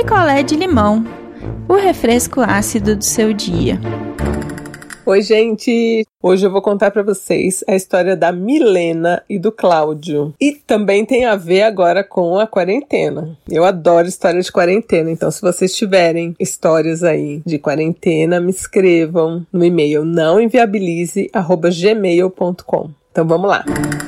picolé de limão, o refresco ácido do seu dia. Oi, gente! Hoje eu vou contar para vocês a história da Milena e do Cláudio. E também tem a ver agora com a quarentena. Eu adoro história de quarentena, então se vocês tiverem histórias aí de quarentena, me escrevam no e-mail não inviabilize@gmail.com. Então vamos lá. A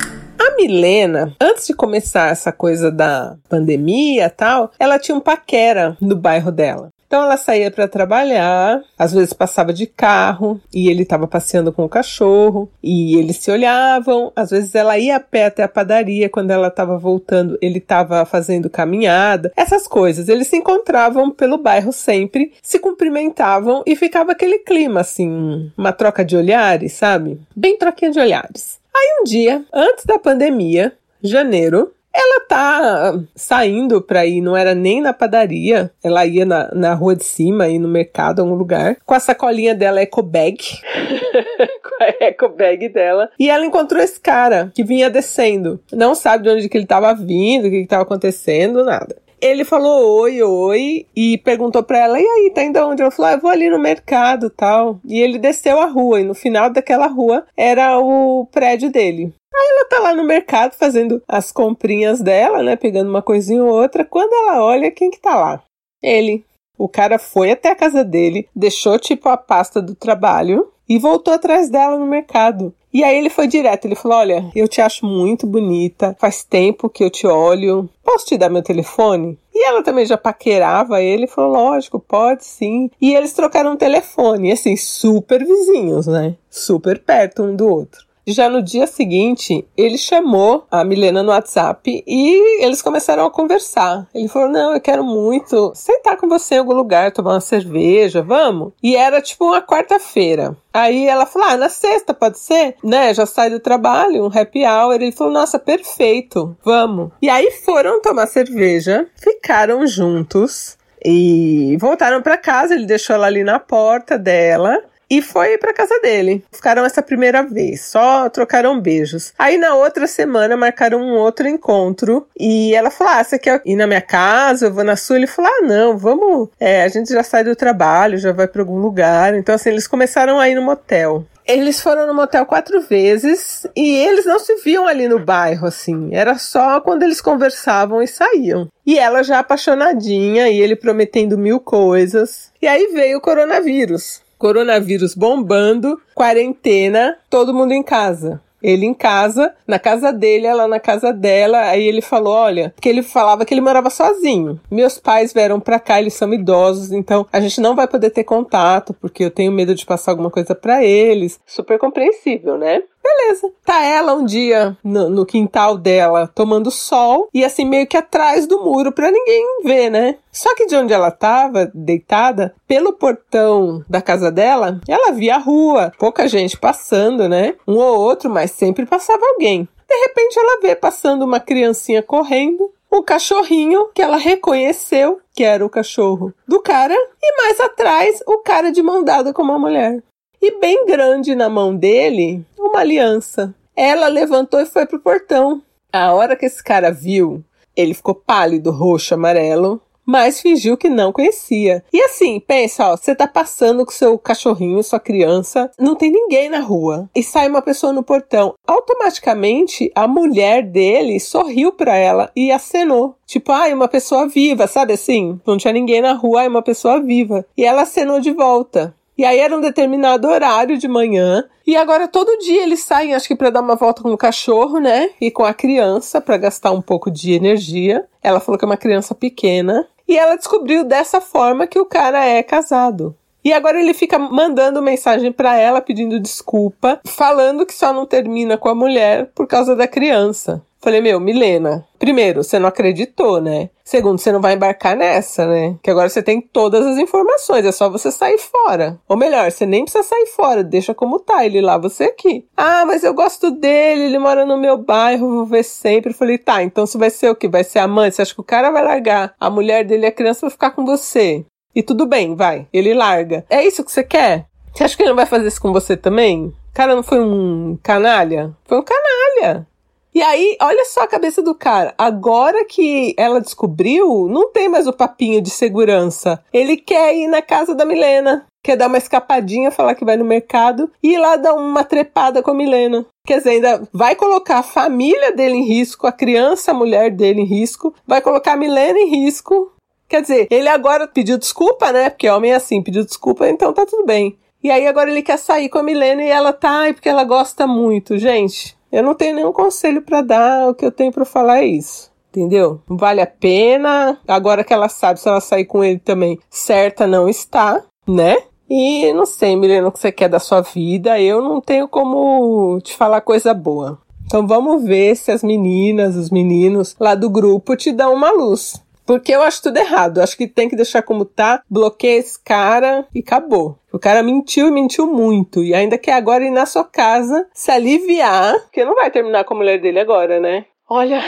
Milena, antes de começar essa coisa da pandemia tal, ela tinha um paquera no bairro dela. Então ela saía para trabalhar, às vezes passava de carro e ele estava passeando com o cachorro e eles se olhavam. Às vezes ela ia a pé até a padaria, quando ela estava voltando, ele estava fazendo caminhada. Essas coisas. Eles se encontravam pelo bairro sempre, se cumprimentavam e ficava aquele clima assim, uma troca de olhares, sabe? Bem troquinha de olhares. Aí um dia, antes da pandemia, janeiro, ela tá saindo pra ir, não era nem na padaria, ela ia na, na rua de cima, ir no mercado, algum lugar, com a sacolinha dela eco bag, com a eco bag dela, e ela encontrou esse cara que vinha descendo. Não sabe de onde que ele tava vindo, o que que tava acontecendo, nada ele falou oi, oi, e perguntou pra ela, e aí, tá indo onde? Ela falou, ah, eu vou ali no mercado tal. E ele desceu a rua, e no final daquela rua era o prédio dele. Aí ela tá lá no mercado fazendo as comprinhas dela, né? Pegando uma coisinha ou outra. Quando ela olha, quem que tá lá? Ele. O cara foi até a casa dele, deixou tipo a pasta do trabalho e voltou atrás dela no mercado. E aí ele foi direto, ele falou: "Olha, eu te acho muito bonita. Faz tempo que eu te olho. Posso te dar meu telefone?" E ela também já paquerava ele, falou: "Lógico, pode sim". E eles trocaram um telefone, assim, super vizinhos, né? Super perto um do outro. Já no dia seguinte, ele chamou a Milena no WhatsApp e eles começaram a conversar. Ele falou: Não, eu quero muito sentar com você em algum lugar, tomar uma cerveja, vamos? E era tipo uma quarta-feira. Aí ela falou: Ah, na sexta pode ser? Né? Já sai do trabalho, um happy hour. Ele falou: Nossa, perfeito, vamos. E aí foram tomar cerveja, ficaram juntos e voltaram para casa. Ele deixou ela ali na porta dela e foi para casa dele. Ficaram essa primeira vez, só trocaram beijos. Aí na outra semana marcaram um outro encontro e ela falou: Ah, você quer ir na minha casa? Eu vou na sua. Ele falou: Ah, não, vamos. É, a gente já sai do trabalho, já vai para algum lugar. Então, assim, eles começaram a ir no motel. Eles foram no motel quatro vezes e eles não se viam ali no bairro, assim. Era só quando eles conversavam e saíam. E ela já apaixonadinha e ele prometendo mil coisas. E aí veio o coronavírus coronavírus bombando, quarentena, todo mundo em casa. Ele em casa, na casa dele, ela na casa dela. Aí ele falou: Olha, que ele falava que ele morava sozinho. Meus pais vieram pra cá, eles são idosos, então a gente não vai poder ter contato, porque eu tenho medo de passar alguma coisa para eles. Super compreensível, né? Beleza. Tá ela um dia no, no, quintal dela tomando sol e assim meio que atrás do muro para ninguém ver, né? Só que de onde ela tava, deitada, pelo portão da casa dela, ela via a rua, pouca gente passando, né? Um ou outro, mas sempre passava alguém. De repente ela vê passando uma criancinha correndo, o cachorrinho que ela reconheceu que era o cachorro do cara, e mais atrás o cara de mão dada com uma mulher e bem grande na mão dele uma aliança. Ela levantou e foi pro portão. A hora que esse cara viu, ele ficou pálido, roxo, amarelo, mas fingiu que não conhecia. E assim, pensa, ó, você tá passando com seu cachorrinho, sua criança, não tem ninguém na rua e sai uma pessoa no portão. Automaticamente, a mulher dele sorriu para ela e acenou. Tipo, ai, ah, uma pessoa viva, sabe assim? Não tinha ninguém na rua, ai, uma pessoa viva. E ela acenou de volta. E aí era um determinado horário de manhã. E agora todo dia eles saem, acho que para dar uma volta com o cachorro, né? E com a criança para gastar um pouco de energia. Ela falou que é uma criança pequena. E ela descobriu dessa forma que o cara é casado. E agora ele fica mandando mensagem para ela pedindo desculpa, falando que só não termina com a mulher por causa da criança. Falei, meu, Milena, primeiro, você não acreditou, né? Segundo, você não vai embarcar nessa, né? Que agora você tem todas as informações, é só você sair fora. Ou melhor, você nem precisa sair fora, deixa como tá, ele lá, você aqui. Ah, mas eu gosto dele, ele mora no meu bairro, vou ver sempre. Falei, tá, então você vai ser o quê? Vai ser a mãe? Você acha que o cara vai largar a mulher dele e a criança vai ficar com você? E tudo bem, vai, ele larga. É isso que você quer? Você acha que ele não vai fazer isso com você também? Cara não foi um canalha? Foi um canalha. E aí, olha só a cabeça do cara. Agora que ela descobriu, não tem mais o papinho de segurança. Ele quer ir na casa da Milena. Quer dar uma escapadinha, falar que vai no mercado e ir lá dar uma trepada com a Milena. Quer dizer, ainda vai colocar a família dele em risco, a criança, a mulher dele em risco, vai colocar a Milena em risco. Quer dizer, ele agora pediu desculpa, né? Porque homem é assim, pediu desculpa, então tá tudo bem. E aí agora ele quer sair com a Milena e ela tá, porque ela gosta muito. Gente, eu não tenho nenhum conselho para dar, o que eu tenho para falar é isso. Entendeu? Não vale a pena. Agora que ela sabe se ela sair com ele também, certa não está, né? E não sei, Milena, o que você quer da sua vida. Eu não tenho como te falar coisa boa. Então vamos ver se as meninas, os meninos lá do grupo te dão uma luz. Porque eu acho tudo errado. Acho que tem que deixar como tá, bloqueia esse cara e acabou. O cara mentiu e mentiu muito. E ainda quer agora ir na sua casa se aliviar. Porque não vai terminar com a mulher dele agora, né? Olha,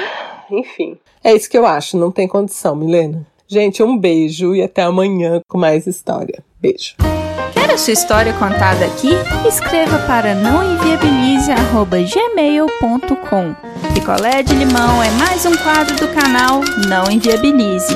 enfim. É isso que eu acho. Não tem condição, Milena. Gente, um beijo e até amanhã com mais história. Beijo. Quer a sua história contada aqui? Escreva para nãoenviabilize.gmail.com Picolé de limão é mais um quadro do canal Não Enviabilize.